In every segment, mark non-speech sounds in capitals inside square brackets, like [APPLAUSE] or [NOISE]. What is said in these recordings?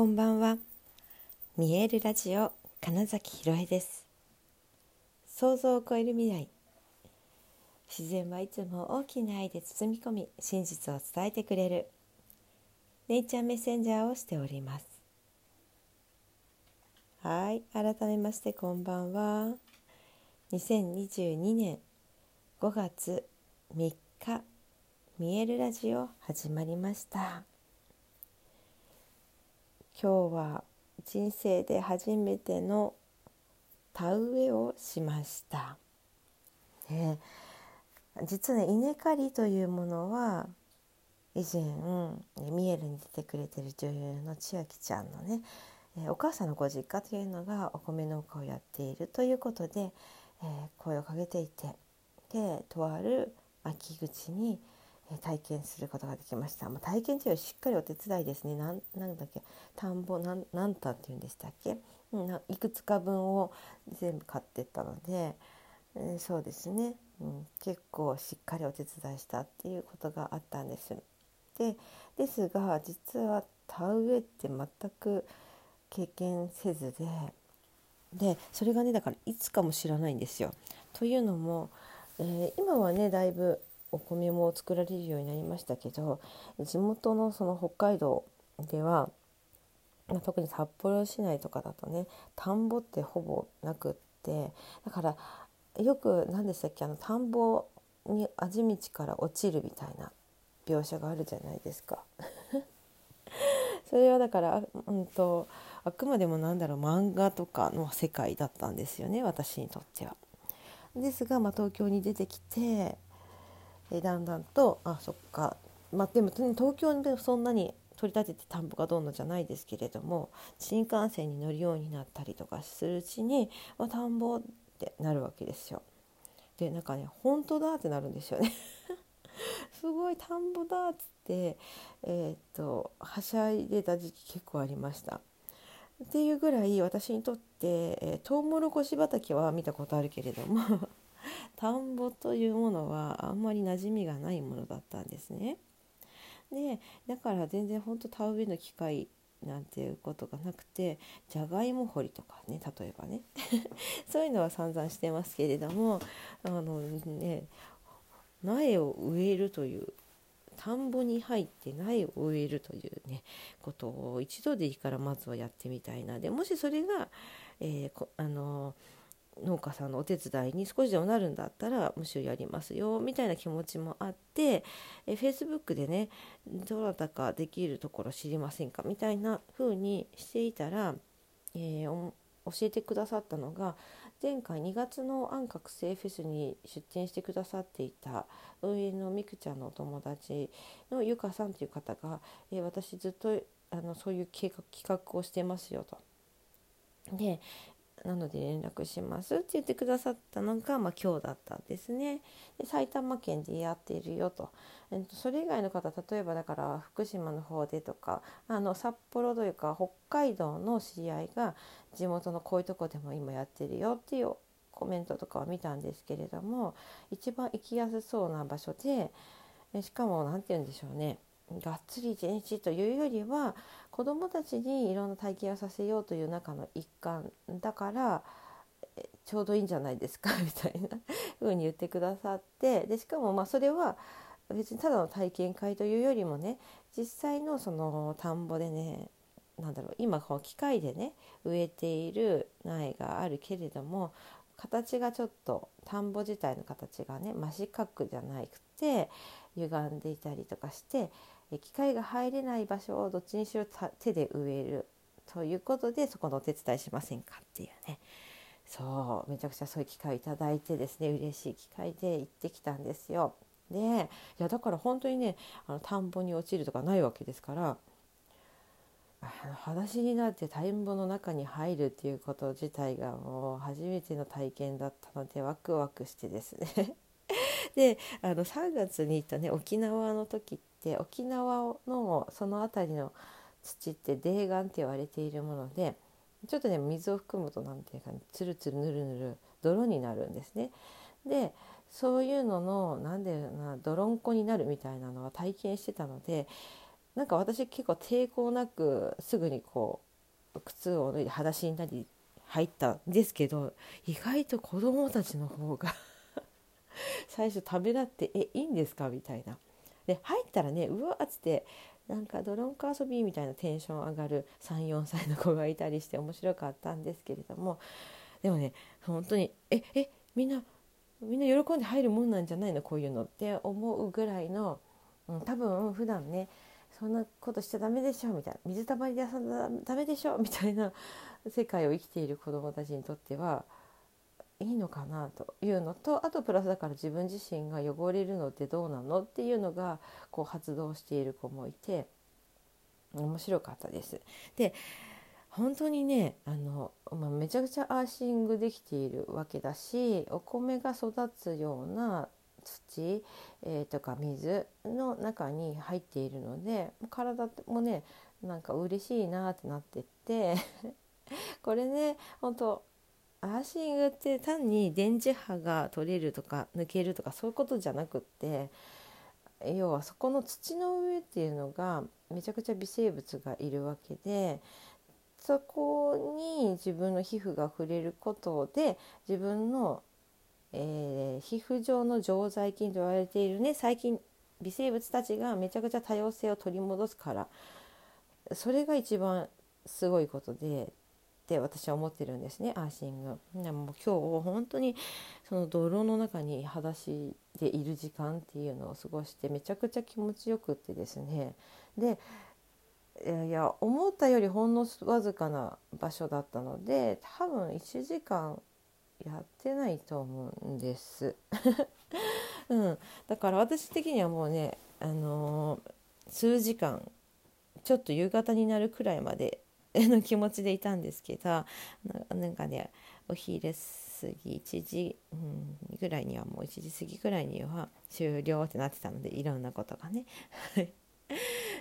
こんばんは。見えるラジオ金崎ひろえです。想像を超える未来。自然はいつも大きな愛で包み込み真実を伝えてくれる。ネイチャーメッセンジャーをしております。はい改めましてこんばんは。2022年5月3日見えるラジオ始まりました。今日は人生で初めての田植えをしました。ね、実はね稲刈りというものは以前ミエルに出てくれてる女優の千秋ちゃんのねお母さんのご実家というのがお米農家をやっているということで、えー、声をかけていてでとある秋口にえ体験することができました。まあ、体験というよりしっかりお手伝いですね。なんなんだっけ田んぼなんなんたっていうんでしたっけ、うん、いくつか分を全部買ってったので、えー、そうですね、うん、結構しっかりお手伝いしたっていうことがあったんです。でですが実は田植えって全く経験せずででそれがねだからいつかも知らないんですよ。というのも、えー、今はねだいぶお米も作られるようになりましたけど地元のその北海道では、まあ、特に札幌市内とかだとね田んぼってほぼなくってだからよく何でしたっけあの田んぼにあじ道から落ちるみたいな描写があるじゃないですか。[LAUGHS] それはだから、うんと、あくまでもなんだろう漫画とかの世界だったんですよね私にとっては。ですが、まあ、東京に出てきてえだんだんとあそっかまあでも東京でそんなに取り立てて田んぼがどんのじゃないですけれども新幹線に乗るようになったりとかするうちに、まあ、田んぼってなるわけですよ。でなんかね本当だってなるんですよね。[LAUGHS] すごい田んぼだっつって、えー、っとはしゃいでた時期結構ありました。っていうぐらい私にとって、えー、トウモロコシ畑は見たことあるけれども [LAUGHS] 田んぼというものはあんまり馴染みがないものだったんですね。でだから全然ほんと田植えの機会なんていうことがなくてじゃがいも掘りとかね例えばね [LAUGHS] そういうのは散々してますけれどもあのね苗を植えるという田んぼに入って苗を植えるというねことを一度でいいからまずはやってみたいなでもしそれが、えー、あのー農家さんのお手伝いに少しでもなるんだったらむしろやりますよみたいな気持ちもあってえ Facebook でねどなたかできるところ知りませんかみたいな風にしていたら、えー、教えてくださったのが前回2月の安覚醒フェスに出展してくださっていた運営のみくちゃんのお友達のゆかさんという方が、えー、私ずっとあのそういう計画企画をしてますよと。でなので連絡しますって言ってくださったのが、まあ、今日だったんですね。で埼玉県でやっているよと、えっと、それ以外の方例えばだから福島の方でとかあの札幌というか北海道の知り合いが地元のこういうとこでも今やってるよっていうコメントとかを見たんですけれども一番行きやすそうな場所でしかも何て言うんでしょうね。がっつり一日というよりは子どもたちにいろんな体験をさせようという中の一環だからちょうどいいんじゃないですか [LAUGHS] みたいな風に言ってくださってでしかもまあそれは別にただの体験会というよりもね実際のその田んぼでねなんだろう今こう機械でね植えている苗があるけれども形がちょっと田んぼ自体の形がね真四角じゃなくて歪んでいたりとかして機械が入れない場所をどっちにしろ手で植えるということでそこのお手伝いしませんかっていうねそうめちゃくちゃそういう機会をいただいてですね嬉しい機会で行ってきたんですよ。でいやだから本当にねあの田んぼに落ちるとかないわけですから裸足になって田んぼの中に入るっていうこと自体がもう初めての体験だったのでワクワクしてですね [LAUGHS] であの3月に行ったね沖縄の時って沖縄のその辺りの土って泥岩って言われているものでちょっとね水を含むと何ていうか、つるつるぬるぬる泥になるんですね。でそういうのの何でな泥んこになるみたいなのは体験してたのでなんか私結構抵抗なくすぐにこう靴を脱いで裸足になり入ったんですけど意外と子どもたちの方が [LAUGHS] 最初食べだって「えいいんですか?」みたいな。で入ったらねうわっつってなんかドロンコ遊びみたいなテンション上がる34歳の子がいたりして面白かったんですけれどもでもね本当に「ええみんなみんな喜んで入るもんなんじゃないの？こういうの」って思うぐらいの、うん、多分普段ねそんなことしちゃダメでしょみたいな。水たまりで遊んだダメでしょみたいな世界を生きている子どもたちにとってはいいのかなというのとあとプラスだから自分自身が汚れるのってどうなのっていうのがこう発動している子もいて面白かったです。で本当にねあの、まあ、めちゃくちゃアーシングできているわけだしお米が育つような土、えー、とか水の中に入っているので体もねなんか嬉しいなってなってって [LAUGHS] これね本当アーシングって単に電磁波が取れるとか抜けるとかそういうことじゃなくって要はそこの土の上っていうのがめちゃくちゃ微生物がいるわけでそこに自分の皮膚が触れることで自分の、えー、皮膚上の常在菌と言われているね細菌微生物たちがめちゃくちゃ多様性を取り戻すからそれが一番すごいことでって私は思ってるんですねアーシング。でも今日本当にその泥の中に裸足でいる時間っていうのを過ごしてめちゃくちゃ気持ちよくってですねでいや思ったよりほんのわずかな場所だったので多分1時間やってないと思うんです。[LAUGHS] うん、だから私的にはもうね、あのー、数時間ちょっと夕方になるくらいまでの気持ちでいたんですけどなんかねお昼過ぎ1時、うん、ぐらいにはもう1時過ぎぐらいには終了ってなってたのでいろんなことがね。[LAUGHS]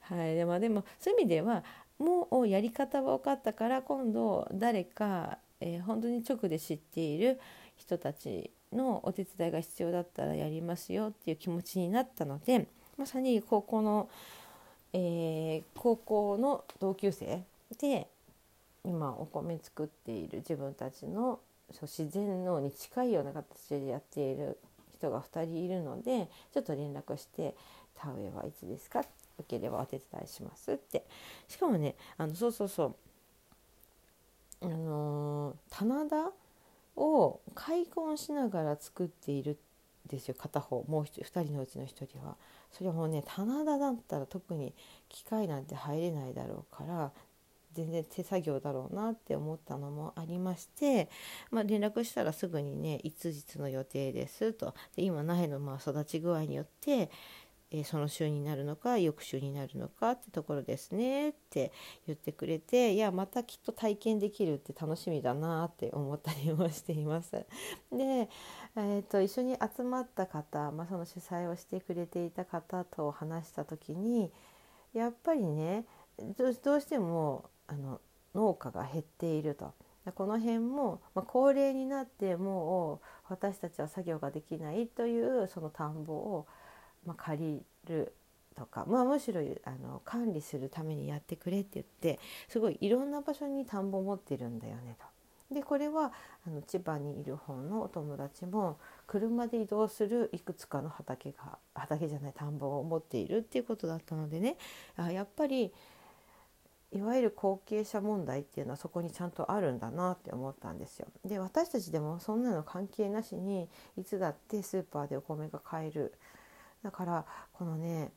はい、でもでもそういう意味ではもうやり方は分かったから今度誰か、えー、本当に直で知っている人たちのお手伝いが必要だったらやりますよっていう気持ちになったのでまさに高校の、えー、高校の同級生で今お米作っている自分たちの自然のに近いような形でやっている人が2人いるのでちょっと連絡して「田植えはいつですか?」よければお手伝いしますってしかもねあのそうそうそうあの、棚田を開墾しながら作っているんですよ片方もう2人のうちの1人は。それはもうね棚田だったら特に機械なんて入れないだろうから全然手作業だろうなって思ったのもありまして、まあ、連絡したらすぐにねいつ日の予定ですとで今苗のまあ育ち具合によって、えー、その週になるのか翌週になるのかってところですねって言ってくれていやまたきっと体験できるって楽しみだなって思ったりもしています。で、えーと、一緒に集まった方、まあ、その主催をしてくれていた方と話した時にやっぱりねどうしてもあの農家が減っていると。この辺も、まあ、高齢になってもう私たちは作業ができないというその田んぼを、まあ、借りるとか、まあ、むしろあの管理するためにやってくれって言ってすごいいろんな場所に田んぼを持ってるんだよねと。でこれはあの千葉にいる方のお友達も車で移動するいくつかの畑が畑じゃない田んぼを持っているっていうことだったのでねあやっぱりいわゆる後継者問題っていうのはそこにちゃんとあるんだなって思ったんですよ。で私たちでもそんなの関係なしにいつだってスーパーでお米が買える。だからこのね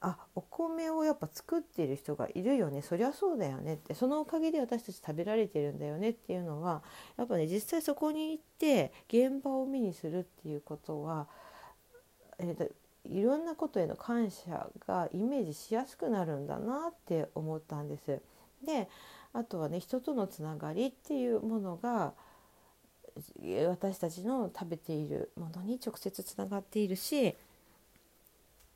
あお米をやっぱ作っている人がいるよねそりゃそうだよねってそのおかげで私たち食べられてるんだよねっていうのはやっぱね実際そこに行って現場を目にするっていうことは、えー、いろんなことへの感謝がイメージしやすくなるんだなって思ったんです。であとはね人とのつながりっていうものが私たちの食べているものに直接つながっているし、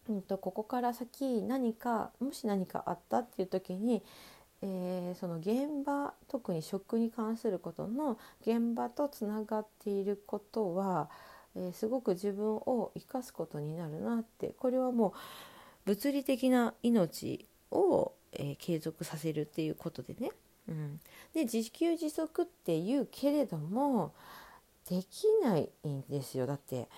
うんと、ここから先何かもし何かあったっていう時に、えー、その現場特に食に関することの現場とつながっていることはえー、すごく自分を生かすことになるなってこれはもう物理的な命を、えー、継続させるっていうことでね、うん、で自給自足っていうけれどもできないんですよ。だって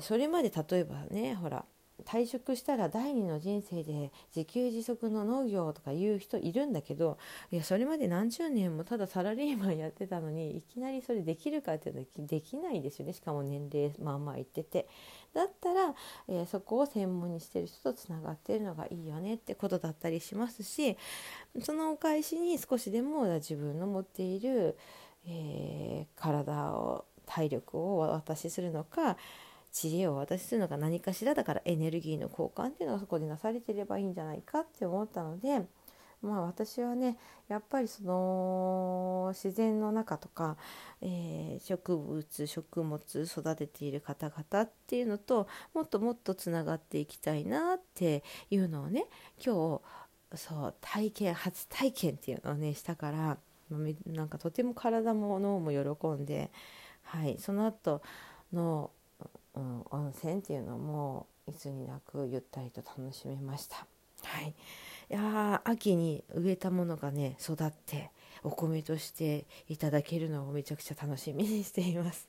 それまで例えばねほら退職したら第二の人生で自給自足の農業とか言う人いるんだけどいやそれまで何十年もただサラリーマンやってたのにいきなりそれできるかっていうのはできないですよね。しかも年齢まあまあいってて。だったら、えー、そこを専門にしてる人とつながってるのがいいよねってことだったりしますしそのお返しに少しでも自分の持っている、えー、体を体力をお渡しするのか知恵を渡しするのが何かしらだからエネルギーの交換っていうのがそこでなされてればいいんじゃないかって思ったのでまあ私はねやっぱりその自然の中とか、えー、植物食物育てている方々っていうのともっともっとつながっていきたいなっていうのをね今日そう体験初体験っていうのをねしたからなんかとても体も脳も喜んで、はい、その後のうん、温泉っていうのもいつになくゆったりと楽しめました。はい、いや秋に植えたものがね育ってお米としていただけるのをめちゃくちゃ楽しみにしています。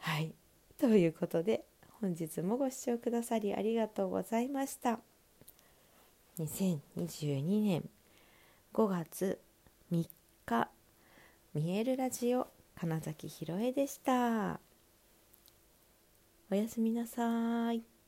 はいということで本日もご視聴くださりありがとうございました。2022年5月3日見えるラジオ金崎ひろえでした。おやすみなさい。